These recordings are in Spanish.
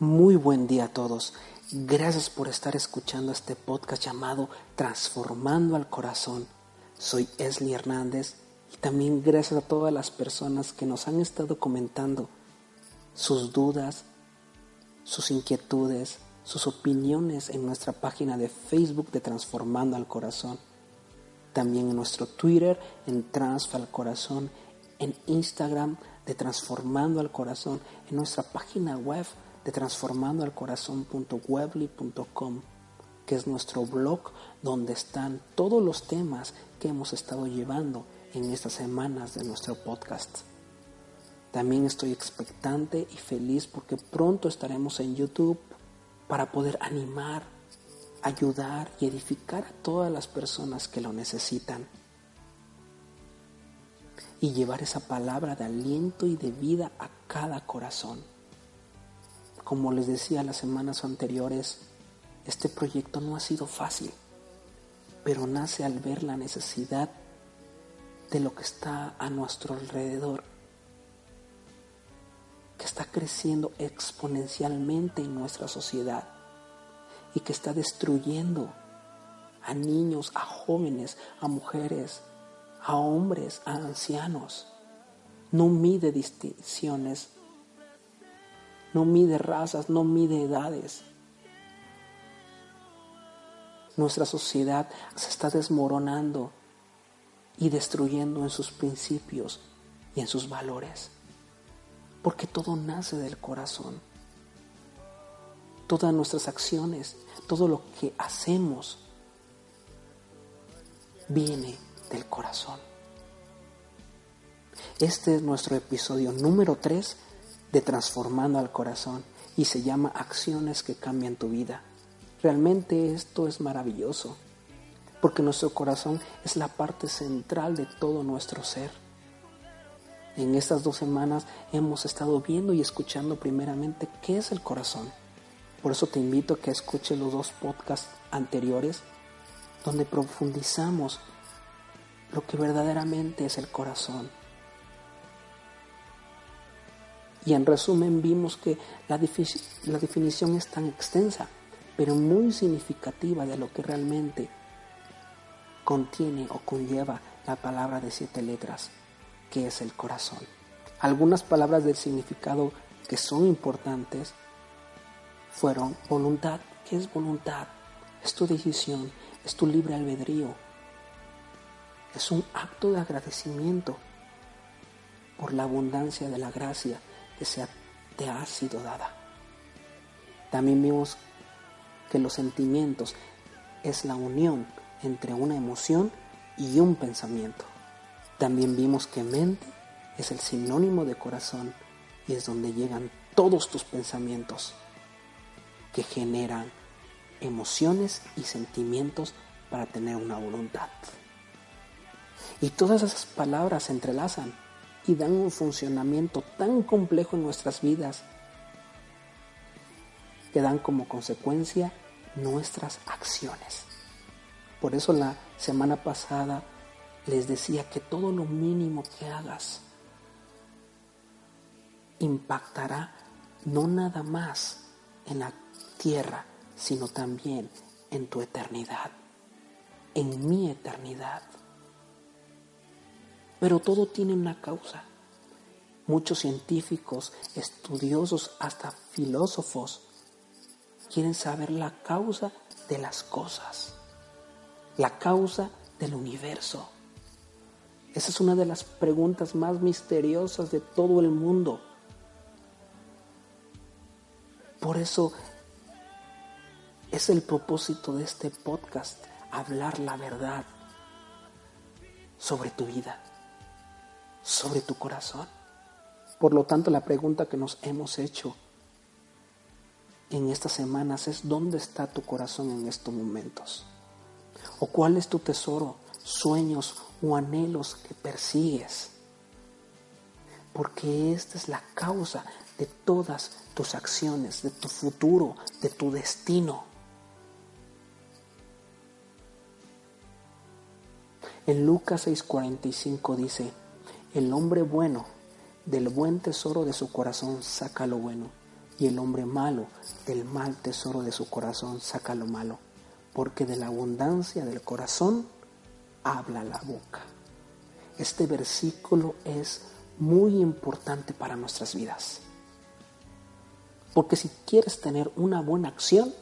Muy buen día a todos. Gracias por estar escuchando este podcast llamado Transformando al Corazón. Soy Esli Hernández y también gracias a todas las personas que nos han estado comentando sus dudas, sus inquietudes, sus opiniones en nuestra página de Facebook de Transformando al Corazón. También en nuestro Twitter en Transfa al Corazón, en Instagram de Transformando al Corazón, en nuestra página web de transformandoalcorazon.webly.com, que es nuestro blog donde están todos los temas que hemos estado llevando en estas semanas de nuestro podcast. También estoy expectante y feliz porque pronto estaremos en YouTube para poder animar, ayudar y edificar a todas las personas que lo necesitan. Y llevar esa palabra de aliento y de vida a cada corazón. Como les decía las semanas anteriores, este proyecto no ha sido fácil, pero nace al ver la necesidad de lo que está a nuestro alrededor, que está creciendo exponencialmente en nuestra sociedad y que está destruyendo a niños, a jóvenes, a mujeres, a hombres, a ancianos. No mide distinciones no mide razas, no mide edades. Nuestra sociedad se está desmoronando y destruyendo en sus principios y en sus valores. Porque todo nace del corazón. Todas nuestras acciones, todo lo que hacemos, viene del corazón. Este es nuestro episodio número 3 de transformando al corazón y se llama acciones que cambian tu vida. Realmente esto es maravilloso, porque nuestro corazón es la parte central de todo nuestro ser. En estas dos semanas hemos estado viendo y escuchando primeramente qué es el corazón. Por eso te invito a que escuches los dos podcasts anteriores donde profundizamos lo que verdaderamente es el corazón y en resumen vimos que la, la definición es tan extensa, pero muy significativa de lo que realmente contiene o conlleva la palabra de siete letras, que es el corazón. Algunas palabras del significado que son importantes fueron voluntad. ¿Qué es voluntad? Es tu decisión, es tu libre albedrío. Es un acto de agradecimiento por la abundancia de la gracia que te ha sido dada. También vimos que los sentimientos es la unión entre una emoción y un pensamiento. También vimos que mente es el sinónimo de corazón y es donde llegan todos tus pensamientos que generan emociones y sentimientos para tener una voluntad. Y todas esas palabras se entrelazan y dan un funcionamiento tan complejo en nuestras vidas que dan como consecuencia nuestras acciones. Por eso la semana pasada les decía que todo lo mínimo que hagas impactará no nada más en la tierra, sino también en tu eternidad, en mi eternidad. Pero todo tiene una causa. Muchos científicos, estudiosos, hasta filósofos, quieren saber la causa de las cosas, la causa del universo. Esa es una de las preguntas más misteriosas de todo el mundo. Por eso es el propósito de este podcast, hablar la verdad sobre tu vida sobre tu corazón. Por lo tanto, la pregunta que nos hemos hecho en estas semanas es ¿dónde está tu corazón en estos momentos? ¿O cuál es tu tesoro, sueños o anhelos que persigues? Porque esta es la causa de todas tus acciones, de tu futuro, de tu destino. En Lucas 6:45 dice, el hombre bueno del buen tesoro de su corazón saca lo bueno, y el hombre malo del mal tesoro de su corazón saca lo malo, porque de la abundancia del corazón habla la boca. Este versículo es muy importante para nuestras vidas. Porque si quieres tener una buena acción,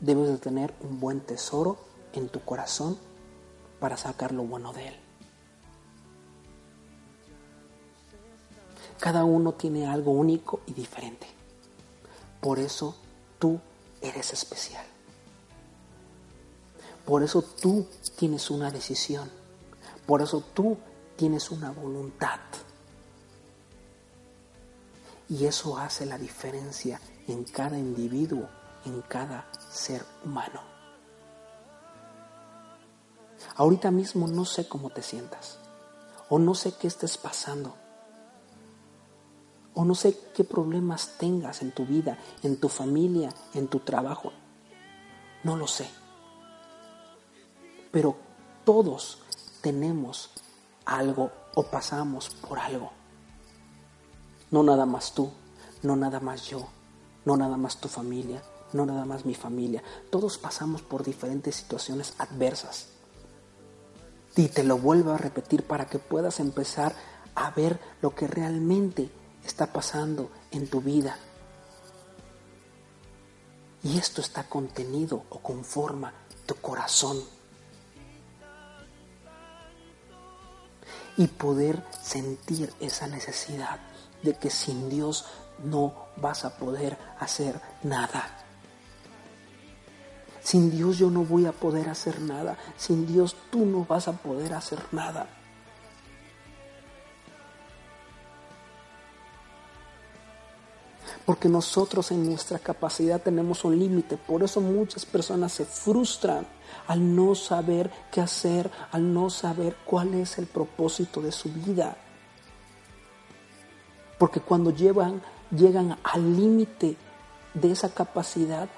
debes de tener un buen tesoro en tu corazón para sacar lo bueno de él. Cada uno tiene algo único y diferente. Por eso tú eres especial. Por eso tú tienes una decisión. Por eso tú tienes una voluntad. Y eso hace la diferencia en cada individuo, en cada ser humano. Ahorita mismo no sé cómo te sientas o no sé qué estés pasando o no sé qué problemas tengas en tu vida, en tu familia, en tu trabajo. No lo sé. Pero todos tenemos algo o pasamos por algo. No nada más tú, no nada más yo, no nada más tu familia, no nada más mi familia. Todos pasamos por diferentes situaciones adversas. Y te lo vuelvo a repetir para que puedas empezar a ver lo que realmente está pasando en tu vida. Y esto está contenido o conforma tu corazón. Y poder sentir esa necesidad de que sin Dios no vas a poder hacer nada. Sin Dios yo no voy a poder hacer nada. Sin Dios tú no vas a poder hacer nada. Porque nosotros en nuestra capacidad tenemos un límite. Por eso muchas personas se frustran al no saber qué hacer, al no saber cuál es el propósito de su vida. Porque cuando llevan, llegan al límite de esa capacidad,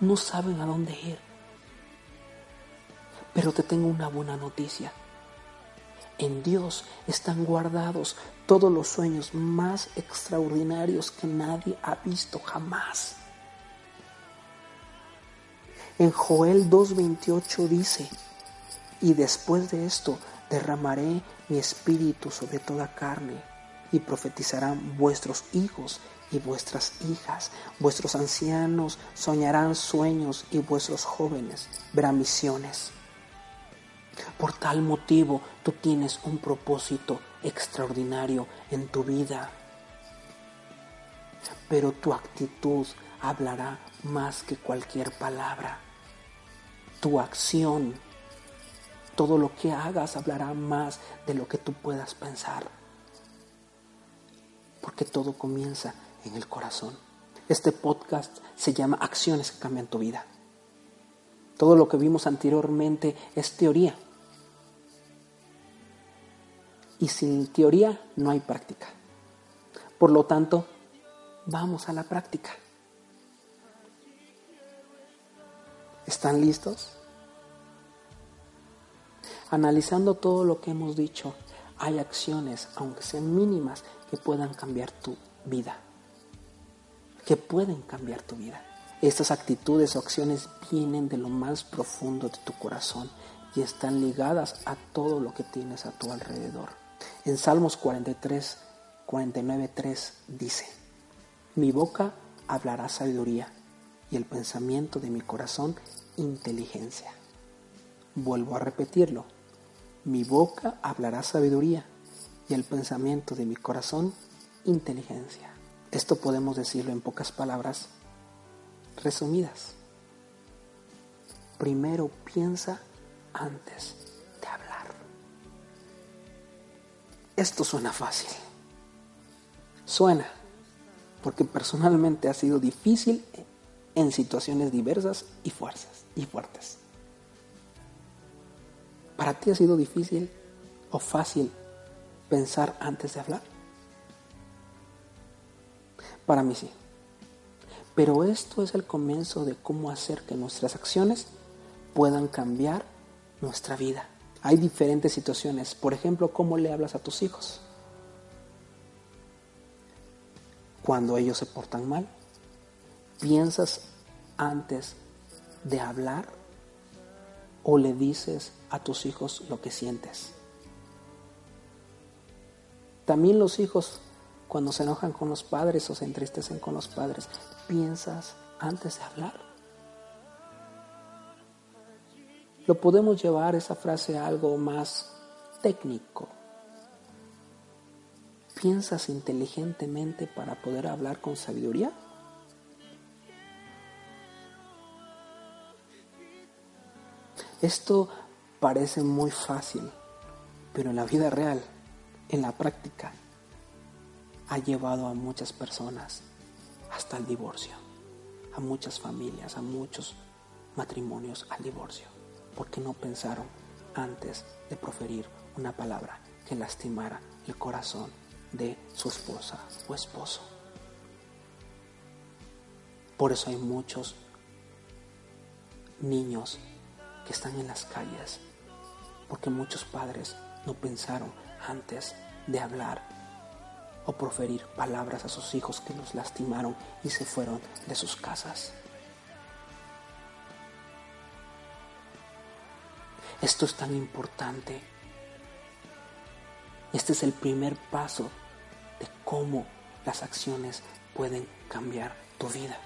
no saben a dónde ir. Pero te tengo una buena noticia. En Dios están guardados todos los sueños más extraordinarios que nadie ha visto jamás. En Joel 2.28 dice, y después de esto derramaré mi espíritu sobre toda carne y profetizarán vuestros hijos y vuestras hijas, vuestros ancianos soñarán sueños y vuestros jóvenes verán visiones. Por tal motivo tú tienes un propósito extraordinario en tu vida. Pero tu actitud hablará más que cualquier palabra. Tu acción, todo lo que hagas hablará más de lo que tú puedas pensar. Porque todo comienza en el corazón. Este podcast se llama Acciones que cambian tu vida. Todo lo que vimos anteriormente es teoría. Y sin teoría no hay práctica. Por lo tanto, vamos a la práctica. ¿Están listos? Analizando todo lo que hemos dicho, hay acciones, aunque sean mínimas, que puedan cambiar tu vida. Que pueden cambiar tu vida. Estas actitudes o acciones vienen de lo más profundo de tu corazón y están ligadas a todo lo que tienes a tu alrededor. En Salmos 43, 49, 3 dice, mi boca hablará sabiduría y el pensamiento de mi corazón inteligencia. Vuelvo a repetirlo, mi boca hablará sabiduría y el pensamiento de mi corazón inteligencia. Esto podemos decirlo en pocas palabras resumidas. Primero piensa antes esto suena fácil. Suena, porque personalmente ha sido difícil en situaciones diversas y fuerzas y fuertes. ¿Para ti ha sido difícil o fácil pensar antes de hablar? Para mí sí. Pero esto es el comienzo de cómo hacer que nuestras acciones puedan cambiar nuestra vida. Hay diferentes situaciones. Por ejemplo, cómo le hablas a tus hijos. Cuando ellos se portan mal, piensas antes de hablar o le dices a tus hijos lo que sientes. También los hijos, cuando se enojan con los padres o se entristecen con los padres, piensas antes de hablar. Lo podemos llevar esa frase a algo más técnico. ¿Piensas inteligentemente para poder hablar con sabiduría? Esto parece muy fácil, pero en la vida real, en la práctica, ha llevado a muchas personas hasta el divorcio, a muchas familias, a muchos matrimonios al divorcio, porque no pensaron antes de proferir una palabra que lastimara el corazón de su esposa o esposo. Por eso hay muchos niños que están en las calles, porque muchos padres no pensaron antes de hablar o proferir palabras a sus hijos que los lastimaron y se fueron de sus casas. Esto es tan importante. Este es el primer paso de cómo las acciones pueden cambiar tu vida.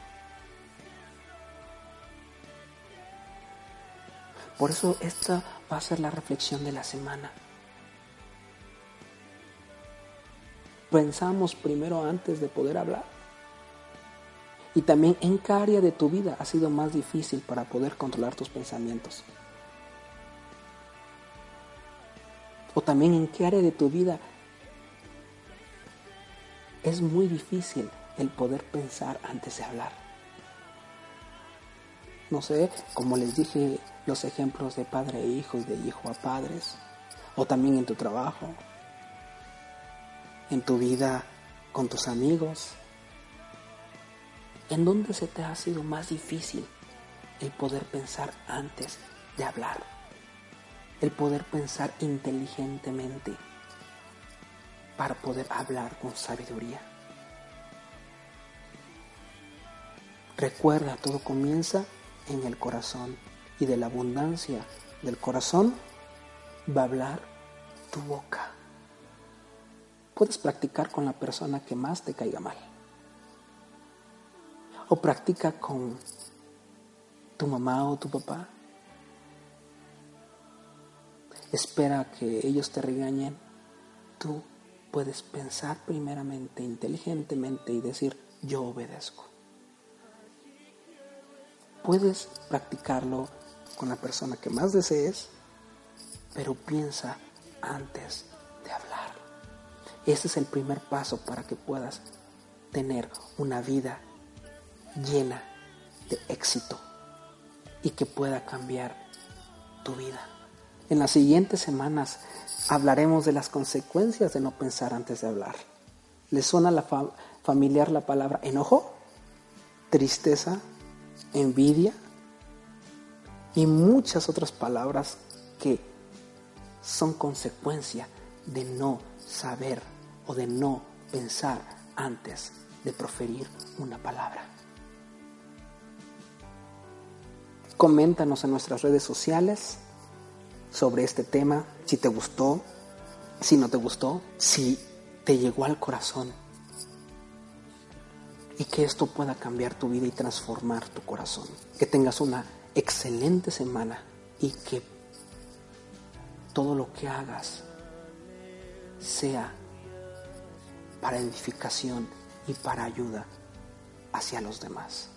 Por eso esta va a ser la reflexión de la semana. Pensamos primero antes de poder hablar. Y también en qué área de tu vida ha sido más difícil para poder controlar tus pensamientos. O también en qué área de tu vida es muy difícil el poder pensar antes de hablar. No sé, como les dije, los ejemplos de padre e hijo y de hijo a padres, o también en tu trabajo, en tu vida con tus amigos. ¿En dónde se te ha sido más difícil el poder pensar antes de hablar? El poder pensar inteligentemente para poder hablar con sabiduría. Recuerda, todo comienza en el corazón y de la abundancia del corazón va a hablar tu boca. Puedes practicar con la persona que más te caiga mal. O practica con tu mamá o tu papá. Espera que ellos te regañen. Tú puedes pensar primeramente inteligentemente y decir, yo obedezco. Puedes practicarlo con la persona que más desees, pero piensa antes de hablar. Ese es el primer paso para que puedas tener una vida llena de éxito y que pueda cambiar tu vida. En las siguientes semanas hablaremos de las consecuencias de no pensar antes de hablar. ¿Le suena la familiar la palabra enojo? ¿Tristeza? envidia y muchas otras palabras que son consecuencia de no saber o de no pensar antes de proferir una palabra. Coméntanos en nuestras redes sociales sobre este tema, si te gustó, si no te gustó, si te llegó al corazón y que esto pueda cambiar tu vida y transformar tu corazón. Que tengas una excelente semana y que todo lo que hagas sea para edificación y para ayuda hacia los demás.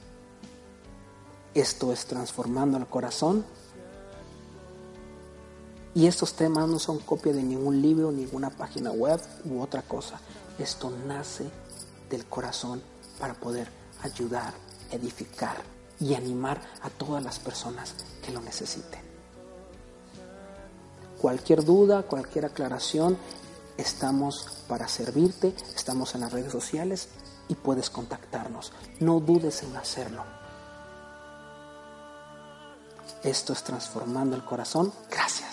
Esto es transformando el corazón Y estos temas no son copia de ningún libro, ninguna página web u otra cosa. Esto nace del corazón para poder ayudar, edificar y animar a todas las personas que lo necesiten. Cualquier duda, cualquier aclaración, estamos para servirte, estamos en las redes sociales y puedes contactarnos. No dudes en hacerlo. Esto es transformando el corazón. Gracias.